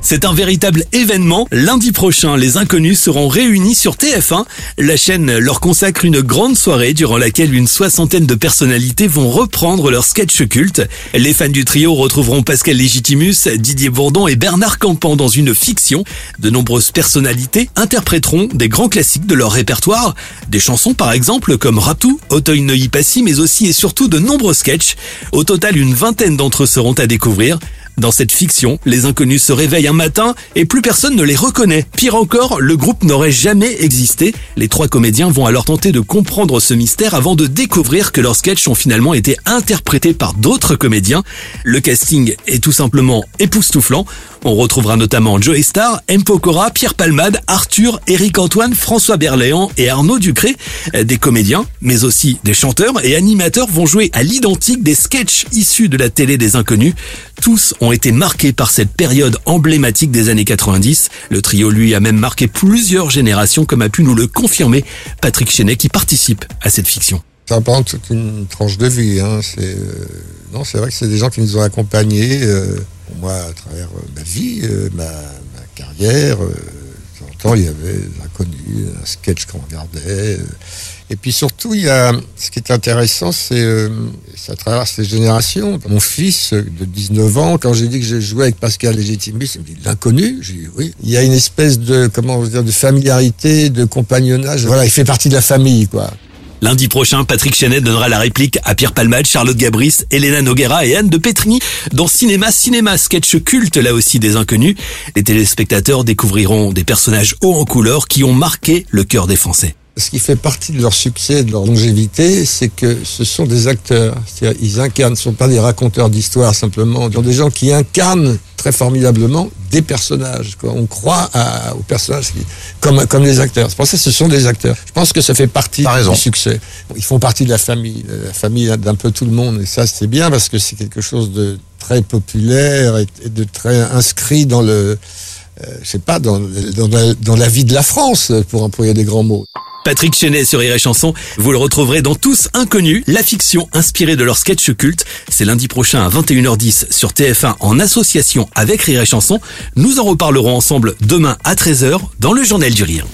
C'est un véritable événement. Lundi prochain, les inconnus seront réunis sur TF1. La chaîne leur consacre une grande soirée durant laquelle une soixantaine de personnalités vont reprendre leur sketch culte. Les fans du trio retrouveront Pascal Légitimus, Didier Bourdon et Bernard Campan dans une fiction. De nombreuses personnalités interpréteront des grands classiques de leur répertoire. Des chansons par exemple comme Ratou, Auteuil Neuilly Passy, mais aussi et surtout de nombreux sketchs. Au total, une vingtaine d'entre eux seront à découvrir. Dans cette fiction, les inconnus se réveillent un matin et plus personne ne les reconnaît. Pire encore, le groupe n'aurait jamais existé. Les trois comédiens vont alors tenter de comprendre ce mystère avant de découvrir que leurs sketchs ont finalement été interprétés par d'autres comédiens. Le casting est tout simplement époustouflant. On retrouvera notamment Joey Star, M. Pokora, Pierre Palmade, Arthur, Eric Antoine, François Berléand et Arnaud Ducré. Des comédiens, mais aussi des chanteurs et animateurs vont jouer à l'identique des sketchs issus de la télé des inconnus. Tous ont été marqués par cette période emblématique des années 90. Le trio, lui, a même marqué plusieurs générations, comme a pu nous le confirmer Patrick Chenet, qui participe à cette fiction. Ça toute une tranche de vie. Hein. C'est euh, non, c'est vrai que c'est des gens qui nous ont accompagnés. Euh, moi, à travers euh, ma vie, ma, ma, carrière. de temps en temps, il y avait inconnus, un sketch qu'on regardait. Et puis surtout, il y a, ce qui est intéressant, c'est euh, ça traverse les générations. Mon fils de 19 ans, quand j'ai dit que j'ai joué avec Pascal Légitimus, il me dit l'inconnu? J'ai dit oui. Il y a une espèce de comment dire de familiarité, de compagnonnage. Voilà, il fait partie de la famille, quoi. Lundi prochain, Patrick Chenet donnera la réplique à Pierre Palmade, Charlotte Gabris, Elena Noguera et Anne de Petrini dans Cinéma Cinéma, sketch culte là aussi des inconnus. Les téléspectateurs découvriront des personnages hauts en couleur qui ont marqué le cœur des Français ce qui fait partie de leur succès, de leur longévité, c'est que ce sont des acteurs. Ils incarnent, ce ne sont pas des raconteurs d'histoire simplement. Ils sont des gens qui incarnent très formidablement des personnages. On croit aux personnages comme, comme les acteurs. C'est pour ça que ce sont des acteurs. Je pense que ça fait partie du succès. Ils font partie de la famille, la famille d'un peu tout le monde. Et ça, c'est bien parce que c'est quelque chose de très populaire et de très inscrit dans le, euh, je sais pas, dans, dans, dans la vie de la France, pour employer des grands mots. Patrick Chenet sur Rire Chanson. Vous le retrouverez dans Tous Inconnus, la fiction inspirée de leur sketch culte. C'est lundi prochain à 21h10 sur TF1 en association avec Rire Chanson. Nous en reparlerons ensemble demain à 13h dans le Journal du Rire.